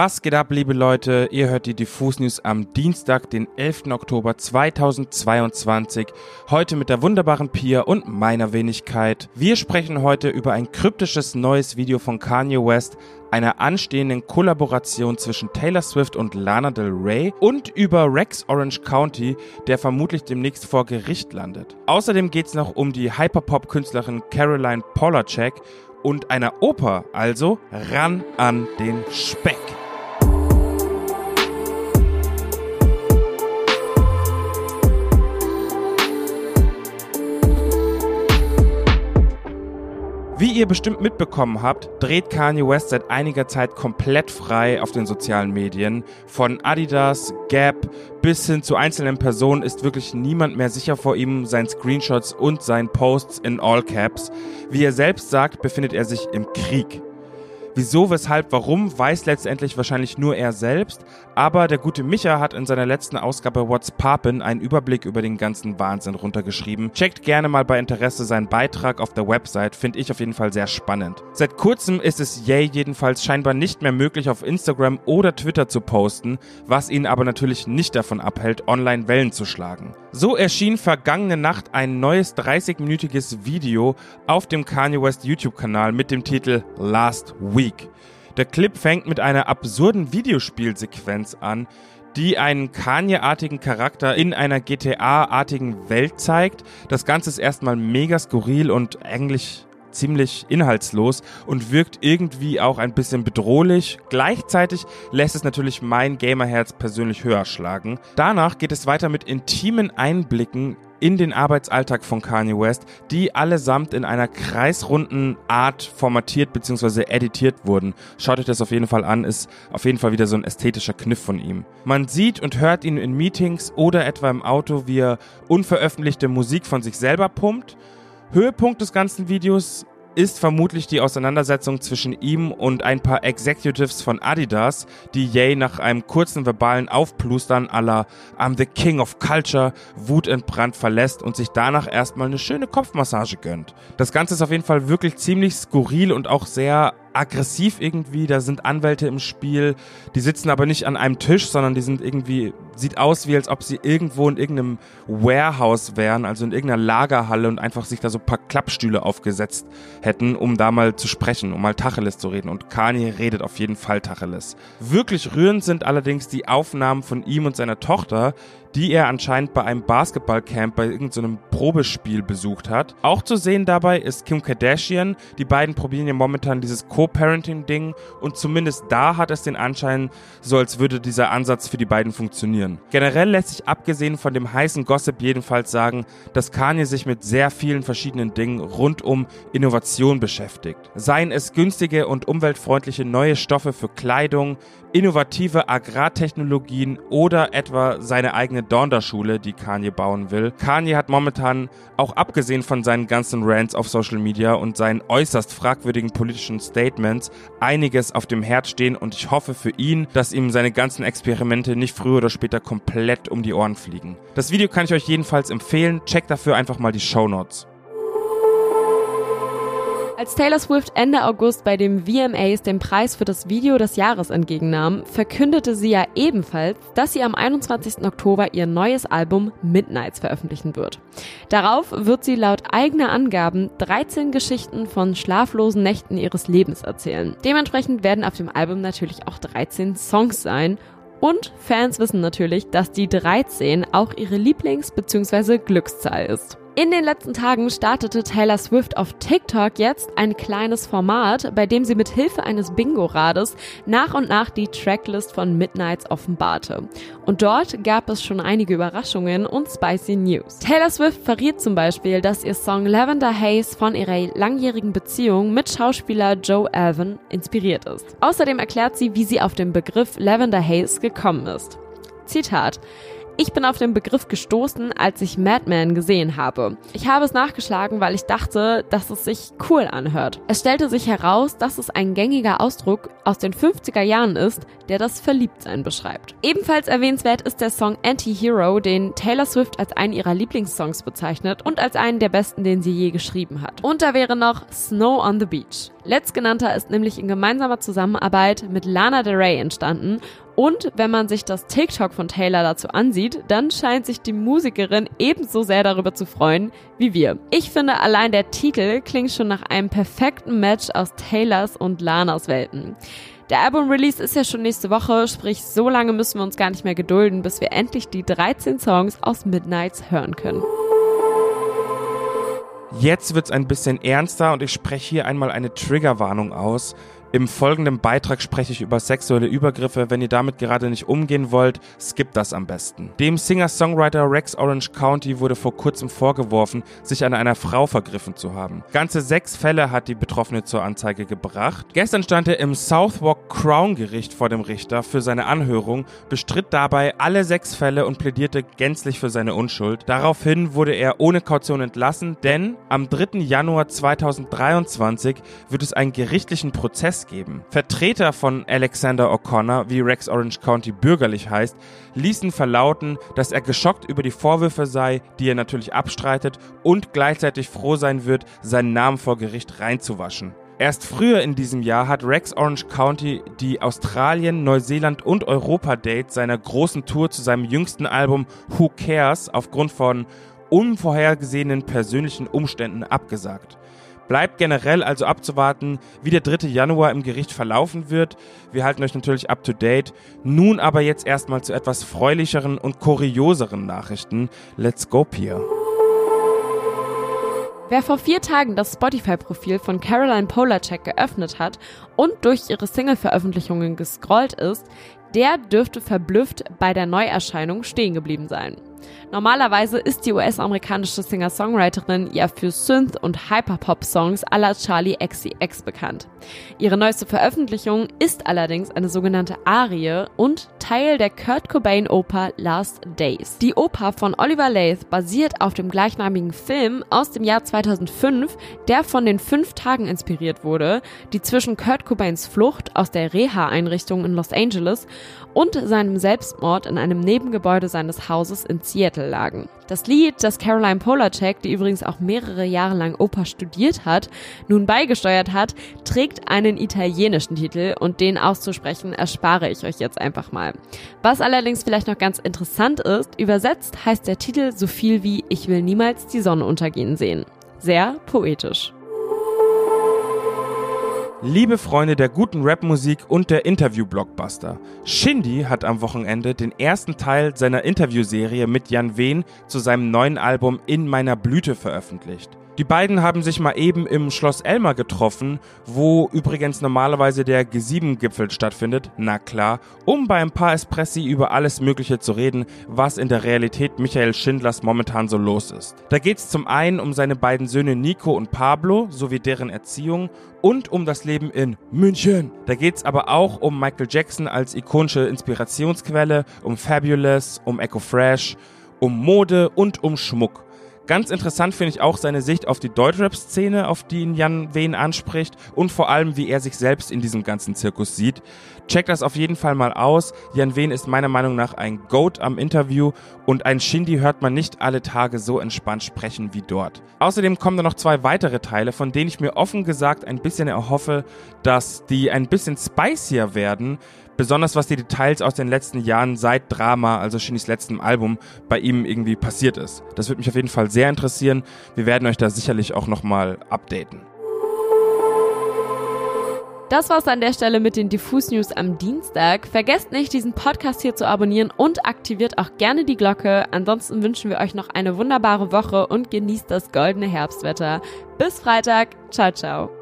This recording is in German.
Was geht ab, liebe Leute? Ihr hört die Diffus News am Dienstag, den 11. Oktober 2022. Heute mit der wunderbaren Pia und meiner Wenigkeit. Wir sprechen heute über ein kryptisches neues Video von Kanye West, einer anstehenden Kollaboration zwischen Taylor Swift und Lana Del Rey und über Rex Orange County, der vermutlich demnächst vor Gericht landet. Außerdem geht es noch um die Hyperpop-Künstlerin Caroline Polacek und einer Oper, also ran an den Speck. Ihr bestimmt mitbekommen habt, dreht Kanye West seit einiger Zeit komplett frei auf den sozialen Medien. Von Adidas, Gap bis hin zu einzelnen Personen ist wirklich niemand mehr sicher vor ihm, seinen Screenshots und seinen Posts in All Caps. Wie er selbst sagt, befindet er sich im Krieg. Wieso, weshalb, warum, weiß letztendlich wahrscheinlich nur er selbst. Aber der gute Micha hat in seiner letzten Ausgabe What's Poppin' einen Überblick über den ganzen Wahnsinn runtergeschrieben. Checkt gerne mal bei Interesse seinen Beitrag auf der Website, finde ich auf jeden Fall sehr spannend. Seit kurzem ist es Yay jedenfalls scheinbar nicht mehr möglich, auf Instagram oder Twitter zu posten, was ihn aber natürlich nicht davon abhält, online Wellen zu schlagen. So erschien vergangene Nacht ein neues 30-minütiges Video auf dem Kanye West YouTube-Kanal mit dem Titel Last Week. Week. Der Clip fängt mit einer absurden Videospielsequenz an, die einen Kanye-artigen Charakter in einer GTA-artigen Welt zeigt. Das Ganze ist erstmal mega skurril und eigentlich ziemlich inhaltslos und wirkt irgendwie auch ein bisschen bedrohlich. Gleichzeitig lässt es natürlich mein Gamerherz persönlich höher schlagen. Danach geht es weiter mit intimen Einblicken in den Arbeitsalltag von Kanye West, die allesamt in einer kreisrunden Art formatiert bzw. editiert wurden. Schaut euch das auf jeden Fall an, ist auf jeden Fall wieder so ein ästhetischer Kniff von ihm. Man sieht und hört ihn in Meetings oder etwa im Auto, wie er unveröffentlichte Musik von sich selber pumpt. Höhepunkt des ganzen Videos ist vermutlich die Auseinandersetzung zwischen ihm und ein paar Executives von Adidas, die Ye nach einem kurzen verbalen Aufplustern aller I'm the King of Culture wutentbrannt verlässt und sich danach erstmal eine schöne Kopfmassage gönnt. Das Ganze ist auf jeden Fall wirklich ziemlich skurril und auch sehr aggressiv irgendwie. Da sind Anwälte im Spiel, die sitzen aber nicht an einem Tisch, sondern die sind irgendwie, sieht aus wie als ob sie irgendwo in irgendeinem Warehouse wären, also in irgendeiner Lagerhalle und einfach sich da so ein paar Klappstühle aufgesetzt hätten, um da mal zu sprechen, um mal Tacheles zu reden. Und Kanye redet auf jeden Fall Tacheles. Wirklich rührend sind allerdings die Aufnahmen von ihm und seiner Tochter, die er anscheinend bei einem Basketballcamp bei irgendeinem Probespiel besucht hat. Auch zu sehen dabei ist Kim Kardashian. Die beiden probieren ja momentan dieses Co-Parenting-Ding und zumindest da hat es den Anschein, so als würde dieser Ansatz für die beiden funktionieren. Generell lässt sich abgesehen von dem heißen Gossip jedenfalls sagen, dass Kanye sich mit sehr vielen verschiedenen Dingen rund um Innovation beschäftigt. Seien es günstige und umweltfreundliche neue Stoffe für Kleidung, innovative Agrartechnologien oder etwa seine eigene Donda-Schule, die Kanye bauen will. Kanye hat momentan, auch abgesehen von seinen ganzen Rants auf Social Media und seinen äußerst fragwürdigen politischen Statements, einiges auf dem Herd stehen und ich hoffe für ihn, dass ihm seine ganzen Experimente nicht früher oder später komplett um die Ohren fliegen. Das Video kann ich euch jedenfalls empfehlen. Checkt dafür einfach mal die Show Notes. Als Taylor Swift Ende August bei dem VMAs den Preis für das Video des Jahres entgegennahm, verkündete sie ja ebenfalls, dass sie am 21. Oktober ihr neues Album Midnights veröffentlichen wird. Darauf wird sie laut eigener Angaben 13 Geschichten von schlaflosen Nächten ihres Lebens erzählen. Dementsprechend werden auf dem Album natürlich auch 13 Songs sein und Fans wissen natürlich, dass die 13 auch ihre Lieblings- bzw. Glückszahl ist. In den letzten Tagen startete Taylor Swift auf TikTok jetzt ein kleines Format, bei dem sie mit Hilfe eines Bingo-Rades nach und nach die Tracklist von Midnights offenbarte. Und dort gab es schon einige Überraschungen und spicy News. Taylor Swift verriet zum Beispiel, dass ihr Song Lavender Haze von ihrer langjährigen Beziehung mit Schauspieler Joe Alvin inspiriert ist. Außerdem erklärt sie, wie sie auf den Begriff Lavender Haze gekommen ist. Zitat ich bin auf den Begriff gestoßen, als ich Madman gesehen habe. Ich habe es nachgeschlagen, weil ich dachte, dass es sich cool anhört. Es stellte sich heraus, dass es ein gängiger Ausdruck aus den 50er Jahren ist, der das Verliebtsein beschreibt. Ebenfalls erwähnenswert ist der Song Anti-Hero, den Taylor Swift als einen ihrer Lieblingssongs bezeichnet und als einen der besten, den sie je geschrieben hat. Und da wäre noch Snow on the Beach. Letztgenannter ist nämlich in gemeinsamer Zusammenarbeit mit Lana Del Rey entstanden und wenn man sich das TikTok von Taylor dazu ansieht, dann scheint sich die Musikerin ebenso sehr darüber zu freuen wie wir. Ich finde, allein der Titel klingt schon nach einem perfekten Match aus Taylors und Lanas Welten. Der Album-Release ist ja schon nächste Woche, sprich so lange müssen wir uns gar nicht mehr gedulden, bis wir endlich die 13 Songs aus Midnights hören können. Jetzt wird's ein bisschen ernster und ich spreche hier einmal eine Triggerwarnung aus. Im folgenden Beitrag spreche ich über sexuelle Übergriffe. Wenn ihr damit gerade nicht umgehen wollt, skippt das am besten. Dem Singer-Songwriter Rex Orange County wurde vor kurzem vorgeworfen, sich an einer Frau vergriffen zu haben. Ganze sechs Fälle hat die Betroffene zur Anzeige gebracht. Gestern stand er im Southwark Crown Gericht vor dem Richter für seine Anhörung, bestritt dabei alle sechs Fälle und plädierte gänzlich für seine Unschuld. Daraufhin wurde er ohne Kaution entlassen, denn am 3. Januar 2023 wird es einen gerichtlichen Prozess Prozess geben. Vertreter von Alexander O'Connor, wie Rex Orange County bürgerlich heißt, ließen verlauten, dass er geschockt über die Vorwürfe sei, die er natürlich abstreitet und gleichzeitig froh sein wird, seinen Namen vor Gericht reinzuwaschen. Erst früher in diesem Jahr hat Rex Orange County die Australien, Neuseeland und Europa-Dates seiner großen Tour zu seinem jüngsten Album Who Cares aufgrund von unvorhergesehenen persönlichen Umständen abgesagt. Bleibt generell also abzuwarten, wie der 3. Januar im Gericht verlaufen wird. Wir halten euch natürlich up to date. Nun aber jetzt erstmal zu etwas freulicheren und kurioseren Nachrichten. Let's go, Pia. Wer vor vier Tagen das Spotify-Profil von Caroline Polacek geöffnet hat und durch ihre Single-Veröffentlichungen gescrollt ist, der dürfte verblüfft bei der Neuerscheinung stehen geblieben sein. Normalerweise ist die US-amerikanische Singer-Songwriterin ja für Synth- und Hyperpop-Songs à la Charlie XCX bekannt. Ihre neueste Veröffentlichung ist allerdings eine sogenannte Arie und Teil der Kurt Cobain-Oper Last Days. Die Oper von Oliver Lath basiert auf dem gleichnamigen Film aus dem Jahr 2005, der von den fünf Tagen inspiriert wurde, die zwischen Kurt Cobains Flucht aus der Reha-Einrichtung in Los Angeles und seinem Selbstmord in einem Nebengebäude seines Hauses in Seattle lagen. Das Lied, das Caroline Polacek, die übrigens auch mehrere Jahre lang Oper studiert hat, nun beigesteuert hat, trägt einen italienischen Titel und den auszusprechen erspare ich euch jetzt einfach mal. Was allerdings vielleicht noch ganz interessant ist, übersetzt heißt der Titel so viel wie Ich will niemals die Sonne untergehen sehen. Sehr poetisch. Liebe Freunde der guten Rapmusik und der Interview-Blockbuster, Shindy hat am Wochenende den ersten Teil seiner Interviewserie mit Jan Wehn zu seinem neuen Album In meiner Blüte veröffentlicht. Die beiden haben sich mal eben im Schloss Elmar getroffen, wo übrigens normalerweise der G7-Gipfel stattfindet, na klar, um bei ein paar Espressi über alles Mögliche zu reden, was in der Realität Michael Schindlers momentan so los ist. Da geht's zum einen um seine beiden Söhne Nico und Pablo sowie deren Erziehung und um das Leben in München. Da geht's aber auch um Michael Jackson als ikonische Inspirationsquelle, um Fabulous, um Echo Fresh, um Mode und um Schmuck. Ganz interessant finde ich auch seine Sicht auf die Deutschrap-Szene, auf die ihn Jan Wehn anspricht und vor allem, wie er sich selbst in diesem ganzen Zirkus sieht. Checkt das auf jeden Fall mal aus. Jan Wehn ist meiner Meinung nach ein Goat am Interview und ein Shindy hört man nicht alle Tage so entspannt sprechen wie dort. Außerdem kommen da noch zwei weitere Teile, von denen ich mir offen gesagt ein bisschen erhoffe, dass die ein bisschen spicier werden, besonders was die Details aus den letzten Jahren seit Drama, also Shinnys letztem Album, bei ihm irgendwie passiert ist. Das würde mich auf jeden Fall sehr interessieren. Wir werden euch da sicherlich auch nochmal updaten. Das war's an der Stelle mit den Diffus News am Dienstag. Vergesst nicht, diesen Podcast hier zu abonnieren und aktiviert auch gerne die Glocke. Ansonsten wünschen wir euch noch eine wunderbare Woche und genießt das goldene Herbstwetter. Bis Freitag. Ciao, ciao.